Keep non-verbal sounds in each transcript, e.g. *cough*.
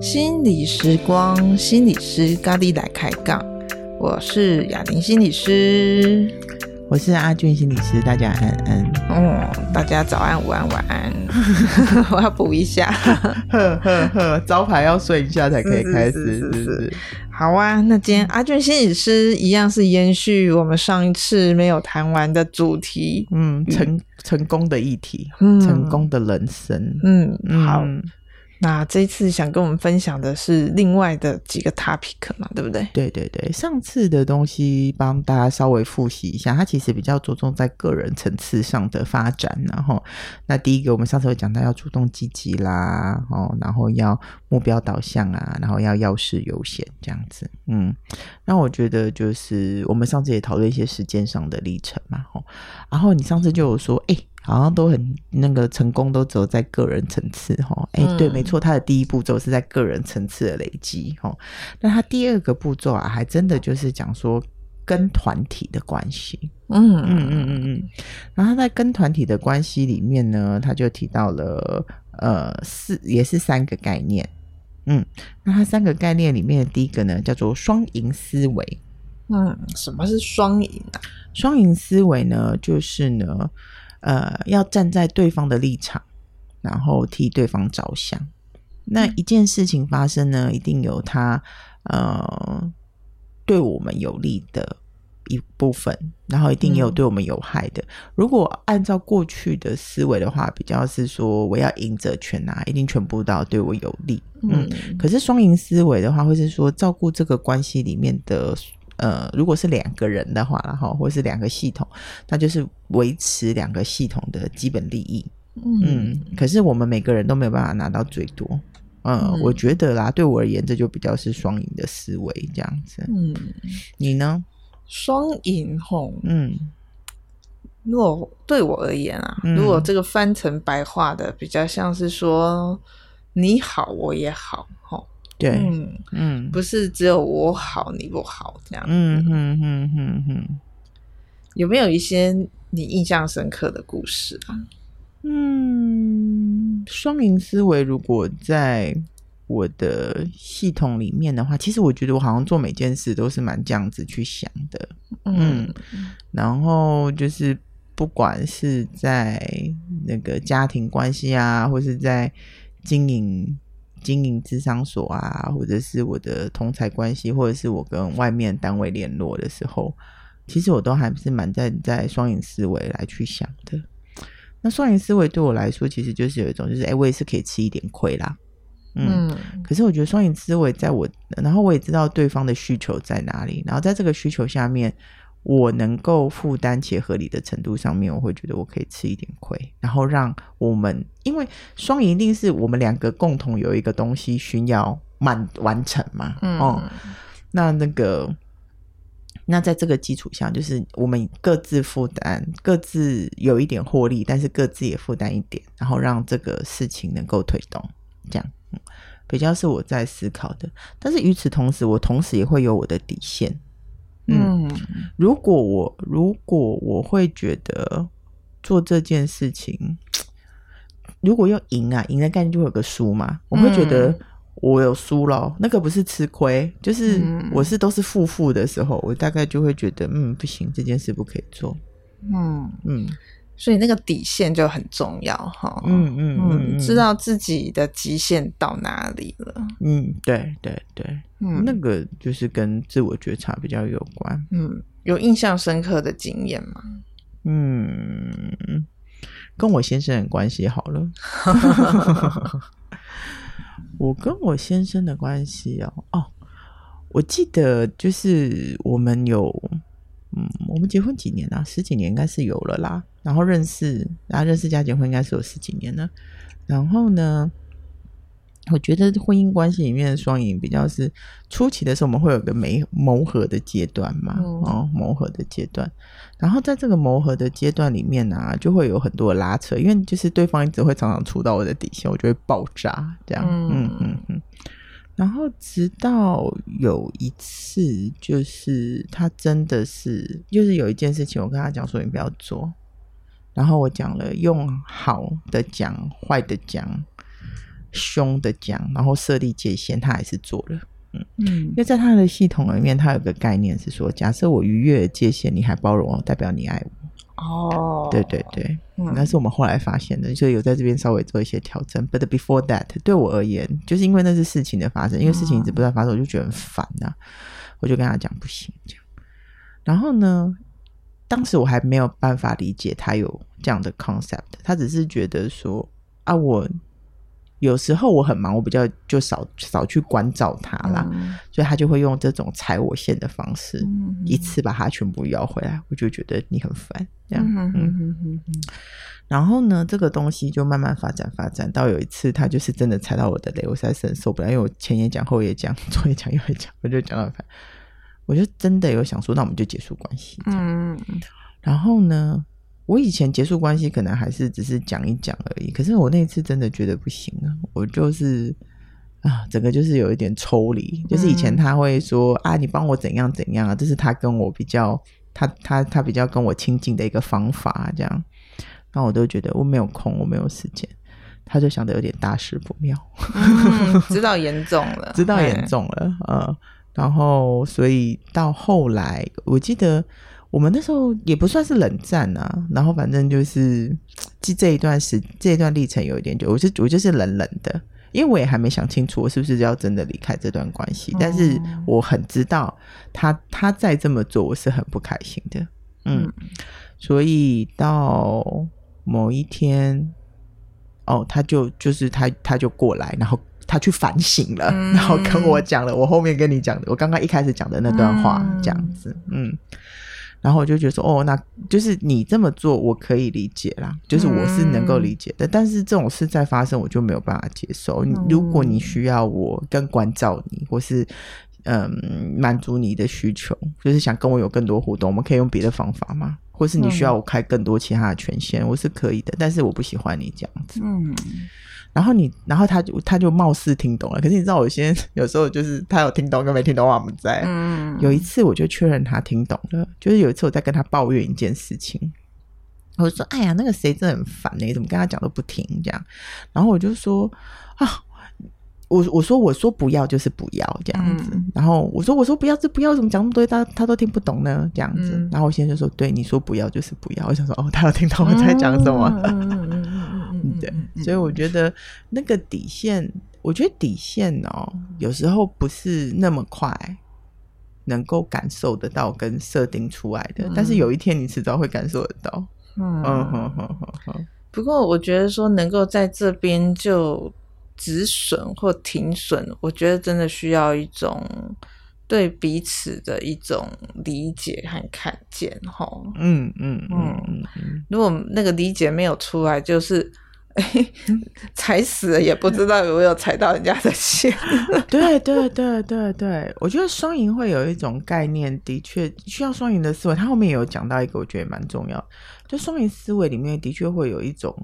心理时光，心理师咖喱来开杠，我是雅玲心理师，我是阿俊心理师，大家安安。嗯，大家早安、午安、晚安。*laughs* *laughs* 我要补一下，*laughs* 呵呵呵，招牌要睡一下才可以开始，是是是。好啊，那今天阿俊心理师一样是延续我们上一次没有谈完的主题，嗯，成成功的议题，嗯，成功的人生，嗯，好。那这一次想跟我们分享的是另外的几个 topic 嘛，对不对？对对对，上次的东西帮大家稍微复习一下，它其实比较着重在个人层次上的发展。然后，那第一个我们上次有讲到要主动积极啦，哦，然后要目标导向啊，然后要要事优先这样子。嗯，那我觉得就是我们上次也讨论一些时间上的历程嘛，吼。然后你上次就有说，哎。好像都很那个成功，都走在个人层次哈。哎，对，没错，他的第一步骤是在个人层次的累积哈。那他第二个步骤啊，还真的就是讲说跟团体的关系。嗯嗯嗯嗯嗯。然后他在跟团体的关系里面呢，他就提到了呃四也是三个概念。嗯，那他三个概念里面的第一个呢，叫做双赢思维。嗯，什么是双赢啊？双赢思维呢，就是呢。呃，要站在对方的立场，然后替对方着想。那一件事情发生呢，一定有它呃对我们有利的一部分，然后一定也有对我们有害的。嗯、如果按照过去的思维的话，比较是说我要赢者全拿，一定全部都要对我有利。嗯，嗯，可是双赢思维的话，会是说照顾这个关系里面的。呃，如果是两个人的话，然后或是两个系统，那就是维持两个系统的基本利益。嗯，嗯，可是我们每个人都没有办法拿到最多。呃、嗯，我觉得啦，对我而言，这就比较是双赢的思维这样子。嗯，你呢？双赢吼，嗯，如果对我而言啊，如果这个翻成白话的，比较像是说你好，我也好，吼。对，嗯嗯，不是只有我好你不好这样，嗯嗯嗯嗯嗯，有没有一些你印象深刻的故事啊？嗯，双赢思维如果在我的系统里面的话，其实我觉得我好像做每件事都是蛮这样子去想的，嗯，嗯，然后就是不管是在那个家庭关系啊，或是在经营。经营智商所啊，或者是我的同财关系，或者是我跟外面单位联络的时候，其实我都还是蛮在在双赢思维来去想的。那双赢思维对我来说，其实就是有一种，就是哎、欸，我也是可以吃一点亏啦。嗯，嗯，可是我觉得双赢思维在我，然后我也知道对方的需求在哪里，然后在这个需求下面。我能够负担且合理的程度上面，我会觉得我可以吃一点亏，然后让我们，因为双赢一定是我们两个共同有一个东西需要满完成嘛，嗯，哦，那那个，那在这个基础上，就是我们各自负担，各自有一点获利，但是各自也负担一点，然后让这个事情能够推动，这样，嗯，比较是我在思考的。但是与此同时，我同时也会有我的底线。嗯，如果我如果我会觉得做这件事情，如果要赢啊，赢的概念就会有个输嘛，我会觉得我有输了，那个不是吃亏，就是我是都是负负的时候，我大概就会觉得嗯，不行，这件事不可以做。嗯。嗯。所以那个底线就很重要哈，嗯嗯嗯，知道自己的极限到哪里了，嗯，对对对，嗯，那个就是跟自我觉察比较有关，嗯，有印象深刻的经验吗？嗯，跟我先生的关系好了，*laughs* 我跟我先生的关系哦，哦，我记得就是我们有。嗯，我们结婚几年了？十几年应该是有了啦。然后认识，然后认识加结婚应该是有十几年了。然后呢，我觉得婚姻关系里面的双赢比较是初期的时候，我们会有个磨磨合的阶段嘛，嗯、哦，磨合的阶段。然后在这个磨合的阶段里面呢、啊，就会有很多的拉扯，因为就是对方一直会常常触到我的底线，我就会爆炸这样。嗯嗯嗯。然后直到有一次，就是他真的是，就是有一件事情，我跟他讲说你不要做，然后我讲了用好的讲，坏的讲，凶的讲，然后设立界限，他还是做了。嗯嗯，因为在他的系统里面，他有个概念是说，假设我逾越界限，你还包容我，代表你爱我。哦，对对对，那、嗯、是我们后来发现的，所以有在这边稍微做一些调整。But before that，对我而言，就是因为那是事情的发生，因为事情一直不断发生，我就觉得很烦呐、啊，我就跟他讲不行这样。然后呢，当时我还没有办法理解他有这样的 concept，他只是觉得说啊我。有时候我很忙，我比较就少少去关照他啦，嗯、所以他就会用这种踩我线的方式，嗯、一次把他全部要回来，我就觉得你很烦这样。然后呢，这个东西就慢慢发展发展到有一次，他就是真的踩到我的雷，我实在是很受不了，因为我前也讲，后也讲，左也讲，右也讲，我就讲到烦，我就真的有想说，那我们就结束关系。嗯，然后呢？我以前结束关系可能还是只是讲一讲而已，可是我那次真的觉得不行啊，我就是啊，整个就是有一点抽离。就是以前他会说啊，你帮我怎样怎样啊，这是他跟我比较，他他他比较跟我亲近的一个方法，这样，那我都觉得我没有空，我没有时间，他就想的有点大事不妙，嗯、*laughs* 知道严重了，知道严重了，嗯，然后所以到后来，我记得。我们那时候也不算是冷战啊，然后反正就是 *tsk* 这这一段时这一段历程有一点久，我就我就是冷冷的，因为我也还没想清楚我是不是要真的离开这段关系，但是我很知道他他再这么做我是很不开心的，嗯，所以到某一天，哦，他就就是他他就过来，然后他去反省了，*laughs* 然后跟我讲了我后面跟你讲的，我刚刚一开始讲的那段话，这样子，嗯。然后我就觉得说，哦，那就是你这么做，我可以理解啦，就是我是能够理解的。嗯、但是这种事再发生，我就没有办法接受。嗯、如果你需要我更关照你，或是嗯满足你的需求，就是想跟我有更多互动，我们可以用别的方法吗？或是你需要我开更多其他的权限，嗯、我是可以的。但是我不喜欢你这样子。嗯。然后你，然后他就他就貌似听懂了，可是你知道，有些有时候就是他有听懂跟没听懂，我们在。嗯。有一次我就确认他听懂了，就是有一次我在跟他抱怨一件事情，我说：“哎呀，那个谁真的很烦呢，怎么跟他讲都不听这样。”然后我就说：“啊，我我说我说不要就是不要这样子。”然后我说我说不要这不要，怎么讲那么多他他都听不懂呢？这样子。然后我先生就说：“对，你说不要就是不要。”我想说：“哦，他有听懂我在讲什么。”对，所以我觉得那个底线，我觉得底线哦，有时候不是那么快能够感受得到跟设定出来的，嗯、但是有一天你迟早会感受得到。嗯好好好好。不过我觉得说能够在这边就止损或停损，我觉得真的需要一种对彼此的一种理解和看见。哈，嗯嗯嗯嗯。如果那个理解没有出来，就是。*laughs* 踩死了也不知道有没有踩到人家的线。*laughs* 对对对对对，我觉得双赢会有一种概念，的确需要双赢的思维。他后面也有讲到一个，我觉得蛮重要。就双赢思维里面的确会有一种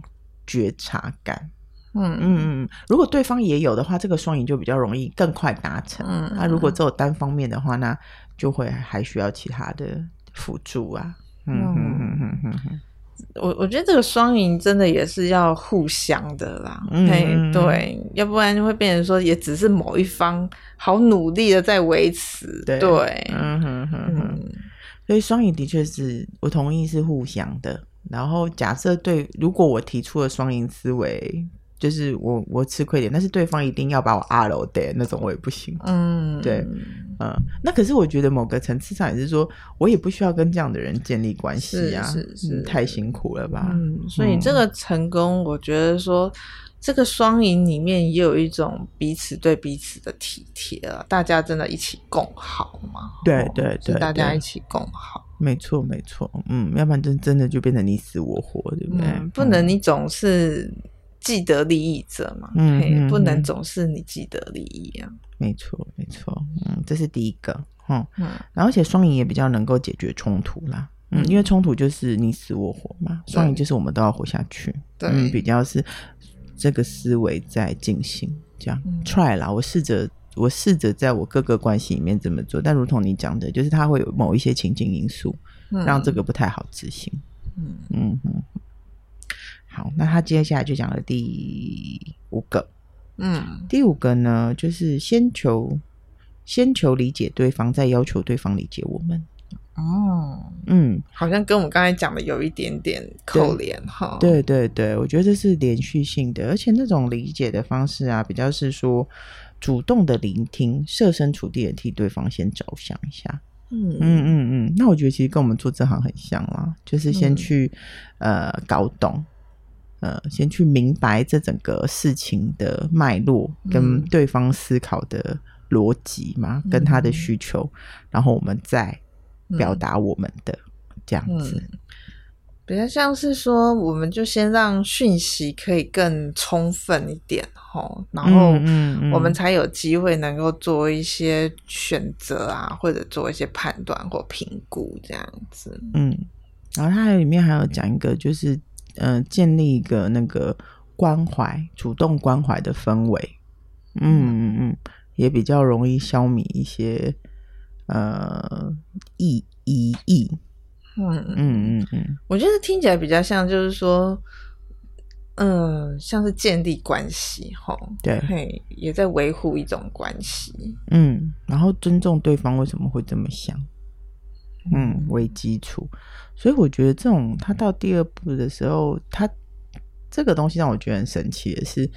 觉察感。嗯嗯嗯，如果对方也有的话，这个双赢就比较容易更快达成。嗯，那如果只有单方面的话，那就会还需要其他的辅助啊。嗯嗯嗯嗯嗯嗯。我我觉得这个双赢真的也是要互相的啦，嗯，对，要不然就会变成说也只是某一方好努力的在维持，对，对嗯哼哼哼，所以双赢的确是我同意是互相的。然后假设对，如果我提出了双赢思维。就是我我吃亏点，但是对方一定要把我阿楼的那种我也不行。嗯，对，嗯，那可是我觉得某个层次上也是说，我也不需要跟这样的人建立关系啊，是是，是、嗯，太辛苦了吧？嗯，所以这个成功，我觉得说这个双赢里面也有一种彼此对彼此的体贴啊，大家真的一起共好嘛？对对对，大家一起共好，没错没错，嗯，要不然真真的就变成你死我活，对不对？嗯、不能你总是。既得利益者嘛，嗯，嗯，不能总是你既得利益啊。没错，没错，嗯，这是第一个，嗯，嗯，然后而且双赢也比较能够解决冲突啦，嗯，因为冲突就是你死我活嘛，双赢就是我们都要活下去，对，嗯，比较是这个思维在进行，这样，嗯，try 啦，我试着我试着在我各个关系里面这么做，但如同你讲的，就是它会有某一些情境因素，让这个不太好执行。嗯嗯嗯。好，那他接下来就讲了第五个。嗯，第五个呢，就是先求先求理解对方，再要求对方理解我们。哦，嗯，好像跟我们刚才讲的有一点点扣连哈。对对对，我觉得这是连续性的，而且那种理解的方式啊，比较是说主动的聆听，设身处地的替对方先着想一下。嗯嗯嗯嗯，那我觉得其实跟我们做这行很像啦，就是先去、嗯、呃搞懂。呃，先去明白这整个事情的脉络，跟对方思考的逻辑嘛，嗯、跟他的需求，然后我们再表达我们的、嗯、这样子，比较像是说，我们就先让讯息可以更充分一点齁，然后我们才有机会能够做一些选择啊，或者做一些判断或评估这样子。嗯，然后它里面还有讲一个就是。嗯、呃，建立一个那个关怀、主动关怀的氛围，嗯嗯嗯，也比较容易消弭一些呃异疑义。嗯嗯嗯嗯，我觉得听起来比较像，就是说，嗯、呃，像是建立关系，哈，对，嘿，也在维护一种关系。嗯，然后尊重对方为什么会这么想。嗯，为基础，所以我觉得这种他到第二步的时候，他这个东西让我觉得很神奇的是，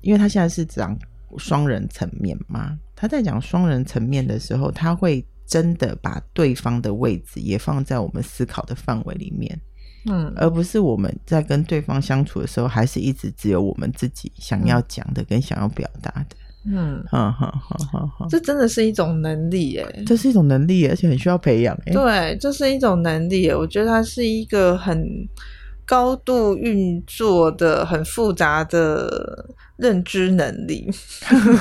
因为他现在是讲双人层面嘛，他在讲双人层面的时候，他会真的把对方的位置也放在我们思考的范围里面，嗯，而不是我们在跟对方相处的时候，还是一直只有我们自己想要讲的跟想要表达的。嗯，好好好好好，这真的是一种能力耶，这是一种能力，而且很需要培养。对，这是一种能力，我觉得它是一个很高度运作的、很复杂的认知能力，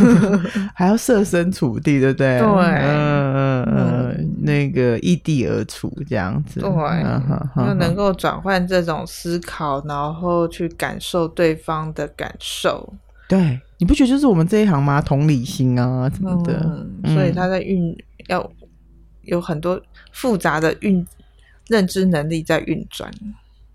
*laughs* 还要设身处地，对不对？对，嗯嗯嗯，那个异地而处这样子，对，要能够转换这种思考，然后去感受对方的感受，对。你不觉得就是我们这一行吗？同理心啊，什么的，嗯、所以他在运、嗯、要有很多复杂的运认知能力在运转。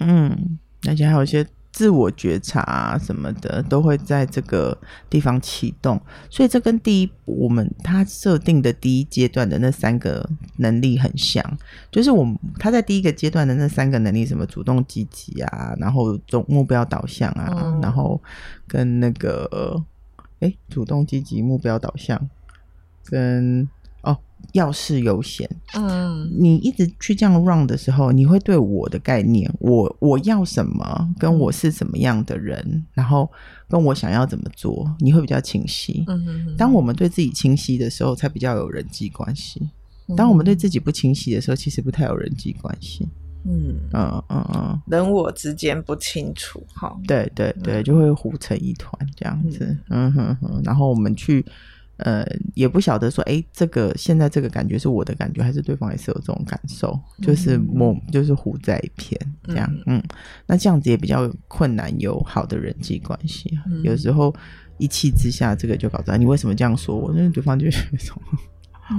嗯，而且还有一些。自我觉察啊，什么的都会在这个地方启动，所以这跟第一我们他设定的第一阶段的那三个能力很像，就是我们他在第一个阶段的那三个能力，什么主动积极啊，然后总目标导向啊，嗯、然后跟那个哎主动积极目标导向跟。要事优先，嗯，你一直去这样 run 的时候，你会对我的概念，我我要什么，跟我是什么样的人，然后跟我想要怎么做，你会比较清晰。嗯哼哼。当我们对自己清晰的时候，才比较有人际关系。当我们对自己不清晰的时候，其实不太有人际关系。嗯嗯嗯嗯，人我之间不清楚，哈，对对对，就会糊成一团这样子。嗯哼哼，然后我们去。呃，也不晓得说，哎，这个现在这个感觉是我的感觉，还是对方也是有这种感受？就是模，就是糊在一片这样。嗯，嗯，那这样子也比较困难，有好的人际关系。嗯、有时候一气之下，这个就搞砸。你为什么这样说我？因为对方就是那种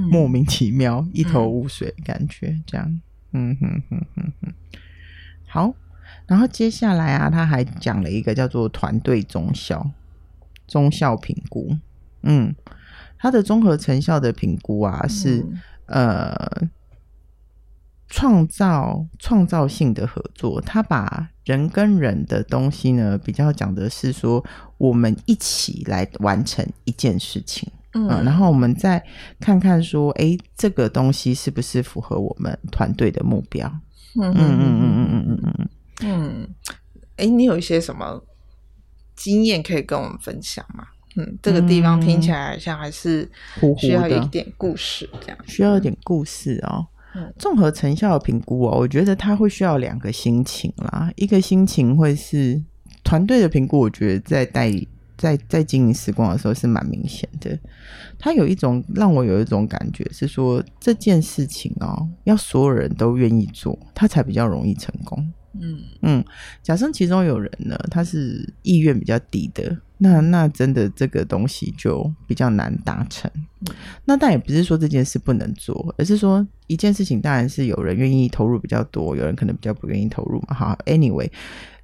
莫名其妙、嗯、一头雾水的感觉。这样，嗯哼哼哼哼。好，然后接下来啊，他还讲了一个叫做团队中效、中效评估。嗯。它的综合成效的评估啊，是、嗯、呃创造创造性的合作。他把人跟人的东西呢，比较讲的是说，我们一起来完成一件事情，嗯、呃，然后我们再看看说，哎，这个东西是不是符合我们团队的目标？嗯嗯嗯嗯嗯嗯嗯嗯嗯。哎，你有一些什么经验可以跟我们分享吗？嗯，这个地方听起来像还是需要一点故事，这样需要一点故事哦。嗯，综合成效的评估哦，我觉得他会需要两个心情啦。一个心情会是团队的评估，我觉得在代理在在经营时光的时候是蛮明显的。他有一种让我有一种感觉是说，这件事情哦，要所有人都愿意做，他才比较容易成功。嗯嗯，假设其中有人呢，他是意愿比较低的，那那真的这个东西就比较难达成。嗯、那但也不是说这件事不能做，而是说一件事情当然是有人愿意投入比较多，有人可能比较不愿意投入嘛。好，anyway，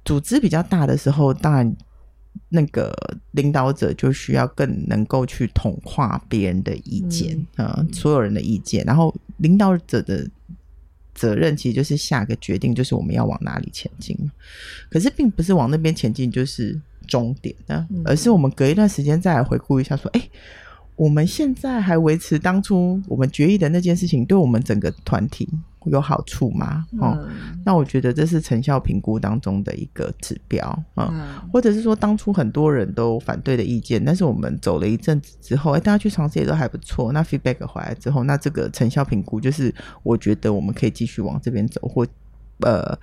组织比较大的时候，当然。那个领导者就需要更能够去统化别人的意见啊、嗯呃，所有人的意见。然后领导者的责任其实就是下个决定，就是我们要往哪里前进。可是并不是往那边前进就是终点的，而是我们隔一段时间再来回顾一下，说：哎、欸，我们现在还维持当初我们决议的那件事情，对我们整个团体。有好处吗？哦、嗯，那我觉得这是成效评估当中的一个指标啊、嗯，或者是说当初很多人都反对的意见，但是我们走了一阵子之后，哎，大家去尝试也都还不错。那 feedback 回来之后，那这个成效评估就是我觉得我们可以继续往这边走，或呃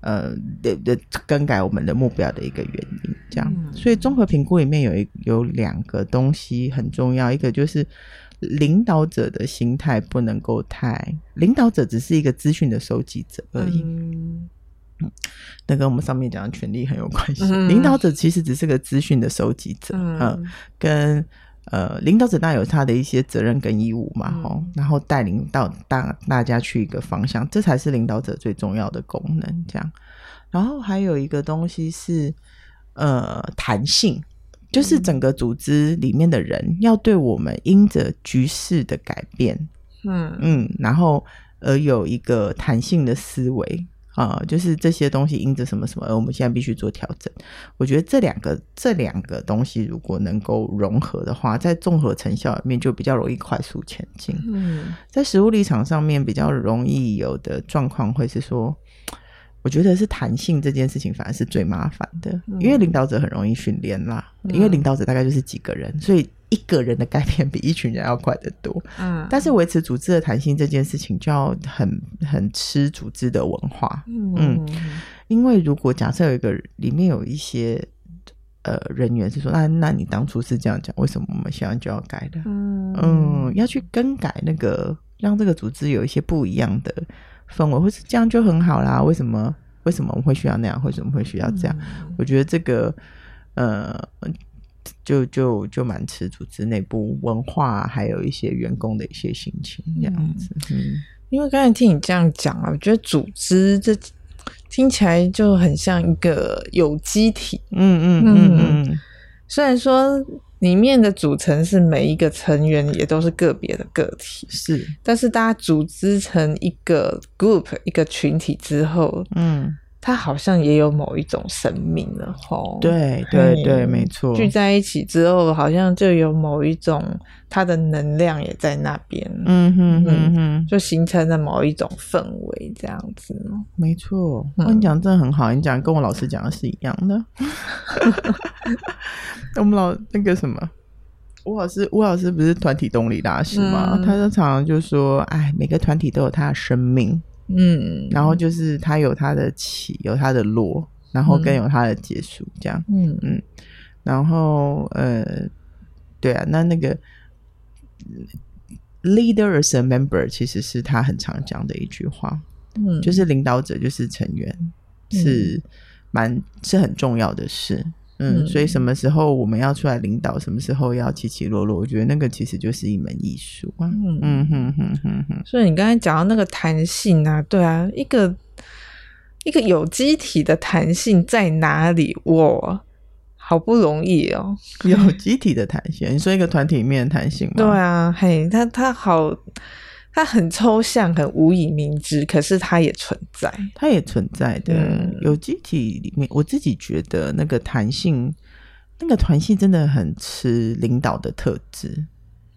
呃的的更改我们的目标的一个原因。这样，嗯、所以综合评估里面有一有两个东西很重要，一个就是。领导者的心态不能够太，领导者只是一个资讯的收集者而已。嗯，那跟我们上面讲的权力很有关系。嗯、领导者其实只是个资讯的收集者，嗯，呃、跟呃，领导者当然有他的一些责任跟义务嘛，吼、嗯，然后带领到大大家去一个方向，这才是领导者最重要的功能。这样，然后还有一个东西是呃，弹性。就是整个组织里面的人要对我们因着局势的改变，嗯嗯，然后而有一个弹性的思维啊，就是这些东西因着什么什么，而我们现在必须做调整。我觉得这两个这两个东西如果能够融合的话，在综合成效里面就比较容易快速前进。嗯，在实物立场上面比较容易有的状况会是说。我觉得是弹性这件事情反而是最麻烦的，嗯、因为领导者很容易训练啦、嗯。因为领导者大概就是几个人，所以一个人的改变比一群人要快得多。嗯，但是维持组织的弹性这件事情就要很很吃组织的文化。嗯，嗯，因为如果假设有一个里面有一些呃人员是说，那那你当初是这样讲，为什么我们现在就要改的？嗯嗯，要去更改那个，让这个组织有一些不一样的。氛围，或是这样就很好啦。为什么？为什么我们会需要那样？为什么会需要这样？嗯、我觉得这个，呃，就就就蛮吃组织内部文化，还有一些员工的一些心情这样子。嗯，嗯，因为刚才听你这样讲啊，我觉得组织这听起来就很像一个有机体。嗯嗯嗯嗯，虽然说。里面的组成是每一个成员也都是个别的个体，是，但是大家组织成一个 group 一个群体之后，嗯。它好像也有某一种生命了，吼。对对对，没错。聚在一起之后，好像就有某一种它的能量也在那边，嗯哼哼哼，就形成了某一种氛围，这样子。没错，我跟你讲，真的很好。你讲跟我老师讲的是一样的。*laughs* 我们老那个什么，吴老师，吴老师不是团体动力大师吗？嗯、他就常常就说：“哎，每个团体都有他的生命。”嗯，然后就是它有它的起，有它的落，然后更有它的结束，这样。嗯嗯，然后呃，对啊，那那个 leader as a member 其实是他很常讲的一句话，嗯，就是领导者就是成员，是蛮是很重要的事。嗯，所以什么时候我们要出来领导，什么时候要起起落落，我觉得那个其实就是一门艺术啊。嗯嗯哼哼哼哼。所以你刚才讲到那个弹性啊，对啊，一个一个有机体的弹性在哪里？我，好不容易哦。有机体的弹性，你说一个团体里面的弹性吗？对啊，嘿，他他好。它很抽象，很无以明之，可是它也存在，它也存在的。嗯、有机体里面，我自己觉得那个弹性，那个弹性真的很吃领导的特质。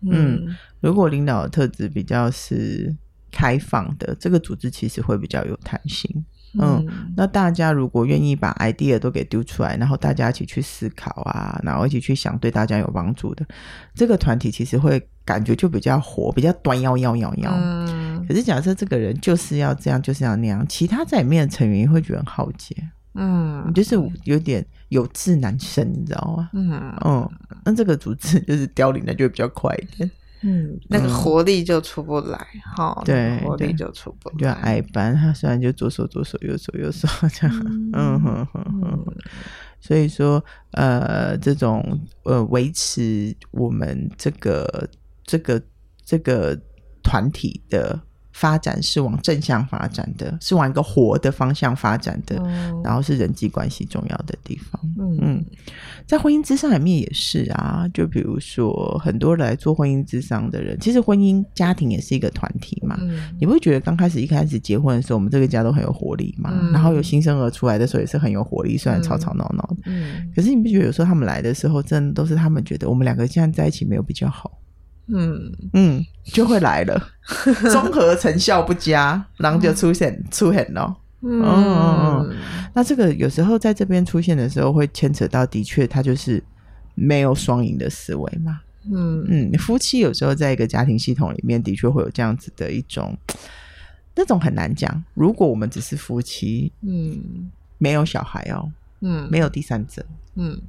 嗯，嗯，如果领导的特质比较是开放的，这个组织其实会比较有弹性。嗯，那大家如果愿意把 idea 都给丢出来，然后大家一起去思考啊，然后一起去想对大家有帮助的，这个团体其实会感觉就比较活，比较端幺幺幺幺。嗯，可是假设这个人就是要这样，就是要那样，其他在里面的成员也会觉得很耗竭。嗯，就是有点有志难伸，你知道吗？嗯嗯，那这个组织就是凋零的就会比较快一点。嗯，那个活力就出不来，哈、嗯，对，活力就出不来。就矮班，他虽然就左手左手右手右手这样，嗯哼哼哼。所以说，呃，这种呃维持我们这个这个这个团体的。发展是往正向发展的，是往一个活的方向发展的，嗯、然后是人际关系重要的地方。嗯，嗯，在婚姻之上里面也是啊，就比如说很多来做婚姻之上的人，其实婚姻家庭也是一个团体嘛。嗯、你不会觉得刚开始一开始结婚的时候，我们这个家都很有活力嘛？嗯、然后有新生儿出来的时候也是很有活力，虽然吵吵闹闹的。嗯，可是你不觉得有时候他们来的时候，真的都是他们觉得我们两个现在在一起没有比较好。嗯。嗯，就会来了，*laughs* 综合成效不佳，然后就出现出现了。嗯，嗯，那这个有时候在这边出现的时候，会牵扯到的确，他就是没有双赢的思维嘛。嗯。嗯，夫妻有时候在一个家庭系统里面，的确会有这样子的一种，那种很难讲。如果我们只是夫妻，嗯，没有小孩哦，嗯，没有第三者，嗯，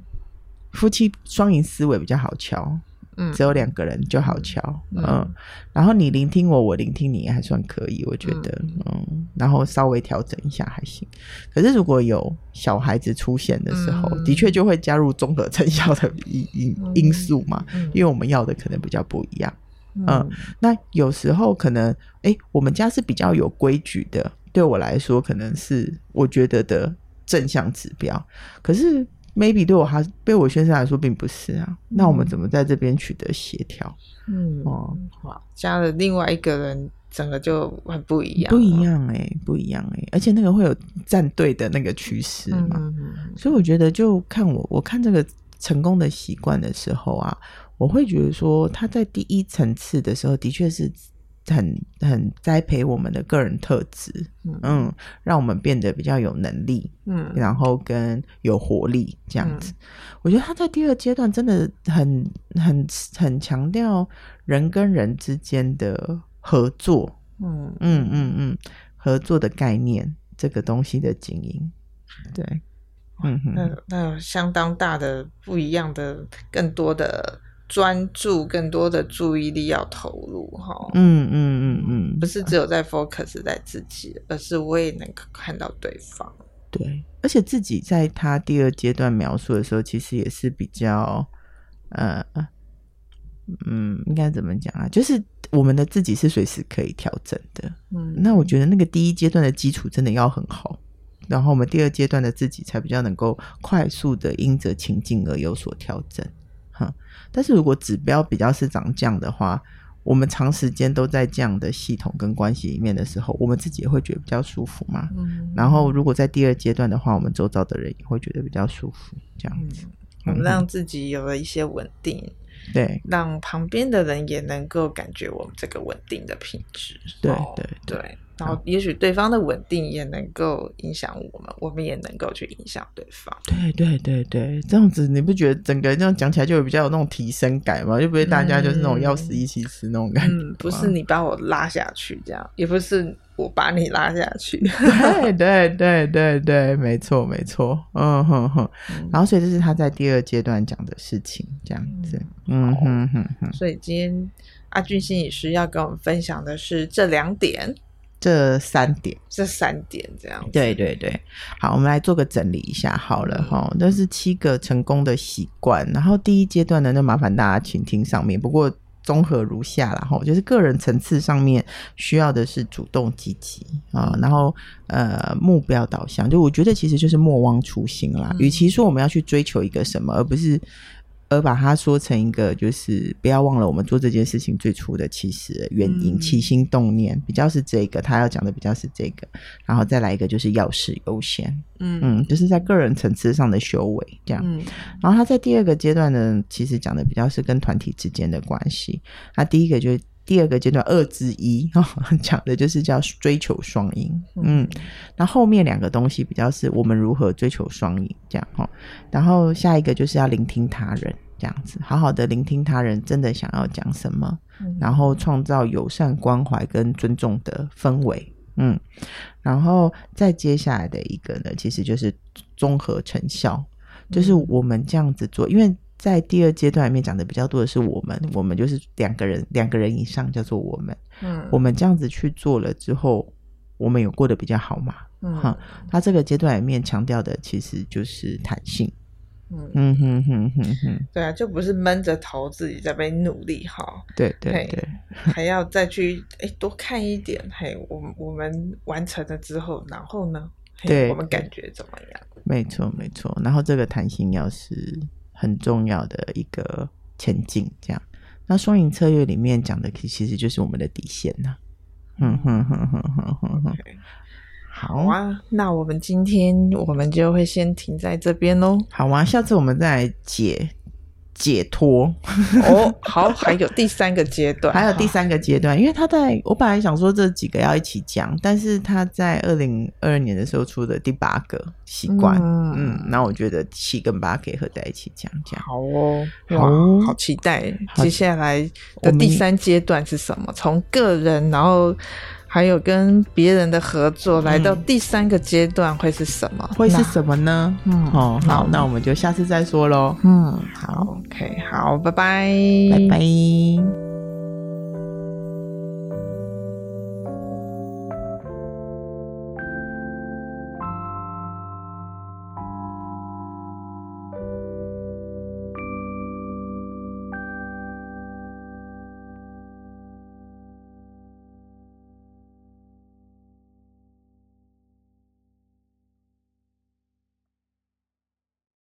夫妻双赢思维比较好敲。嗯，只有两个人就好敲，嗯，嗯，然后你聆听我，我聆听你，还算可以，我觉得，嗯，嗯，然后稍微调整一下还行。可是如果有小孩子出现的时候，嗯、的确就会加入综合成效的因因因素嘛，嗯、因为我们要的可能比较不一样，嗯，嗯，那有时候可能，哎，我们家是比较有规矩的，对我来说可能是我觉得的正向指标，可是。Maybe 对我还对我先生来说并不是啊，嗯、那我们怎么在这边取得协调？嗯哦，哇，加了另外一个人，整个就很不一样，不一样哎、欸，不一样哎、欸，而且那个会有站队的那个趋势嘛，嗯嗯嗯，所以我觉得就看我我看这个成功的习惯的时候啊，我会觉得说他在第一层次的时候的确是。很很栽培我们的个人特质，嗯，嗯，让我们变得比较有能力，嗯，然后跟有活力这样子。嗯，我觉得他在第二阶段真的很很很强调人跟人之间的合作，嗯嗯嗯嗯，合作的概念这个东西的经营，对，嗯哼，那那有相当大的不一样的更多的。专注更多的注意力要投入哈，嗯嗯嗯嗯，不是只有在 focus 在自己，而是我也能看到对方。对，而且自己在他第二阶段描述的时候，其实也是比较呃嗯，应该怎么讲啊？就是我们的自己是随时可以调整的。嗯，那我觉得那个第一阶段的基础真的要很好，然后我们第二阶段的自己才比较能够快速的因着情境而有所调整。哼，但是如果指标比较是长这样的话，我们长时间都在这样的系统跟关系里面的时候，我们自己也会觉得比较舒服嘛。嗯，然后如果在第二阶段的话，我们周遭的人也会觉得比较舒服，这样子，我们、嗯、让自己有了一些稳定，对，让旁边的人也能够感觉我们这个稳定的品质，对对对。对然后，也许对方的稳定也能够影响我们，我们也能够去影响对方。对对对对，这样子你不觉得整个这样讲起来就会比较有那种提升感吗？就不会大家就是那种要死一起死那种感觉。嗯，不是你把我拉下去这样，也不是我把你拉下去。*laughs* 对对对对对，没错没错。嗯哼哼。然后，所以这是他在第二阶段讲的事情，这样子。嗯哼哼哼。所以今天阿俊心理师要跟我们分享的是这两点。这三点，这三点这样。对对对，好，我们来做个整理一下好了哈。这、嗯、是七个成功的习惯，然后第一阶段呢，就麻烦大家请听上面。不过综合如下了哈，就是个人层次上面需要的是主动积极啊，然后呃目标导向，就我觉得其实就是莫忘初心啦。与、嗯、其说我们要去追求一个什么，而不是。而把它说成一个，就是不要忘了我们做这件事情最初的其实原因、起心动念，比较是这个。他要讲的比较是这个，然后再来一个就是要事优先，嗯嗯，就是在个人层次上的修为这样。嗯、然后他在第二个阶段呢，其实讲的比较是跟团体之间的关系。那第一个就是第二个阶段二之一，*laughs* 讲的就是叫追求双赢。嗯，那后，后面两个东西比较是我们如何追求双赢这样哈。然后下一个就是要聆听他人。这样子，好好的聆听他人真的想要讲什么，嗯、然后创造友善关怀跟尊重的氛围，嗯，然后再接下来的一个呢，其实就是综合成效，就是我们这样子做，因为在第二阶段里面讲的比较多的是我们，我们就是两个人，两个人以上叫做我们。嗯，我们这样子去做了之后，我们有过得比较好嘛？嗯，哈，他这个阶段里面强调的其实就是弹性。嗯嗯哼哼哼哼，对啊，就不是闷着头自己在被努力哈。对对对，还要再去哎多看一点，嘿，我我们完成了之后，然后呢？对，我们感觉怎么样？没错没错，然后这个弹性要是很重要的一个前进，这样。那双赢策略里面讲的其实就是我们的底线呐。嗯哼哼哼哼哼哼。好啊，那我们今天我们就会先停在这边喽。好啊，下次我们再来解解脱。哦，好，还有第三个阶段，*laughs* 还有第三个阶段，因为他在我本来想说这几个要一起讲，但是他在二零二二年的时候出的第八个习惯，嗯，嗯，那我觉得七跟八可以合在一起讲讲。好哦，哇，好期待接下来的第三阶段是什么？从个人，然后。还有跟别人的合作，来到第三个阶段会是什么？会是什么呢？嗯，哦，好，那我们就下次再说喽。嗯，好，OK，好，拜拜，拜拜。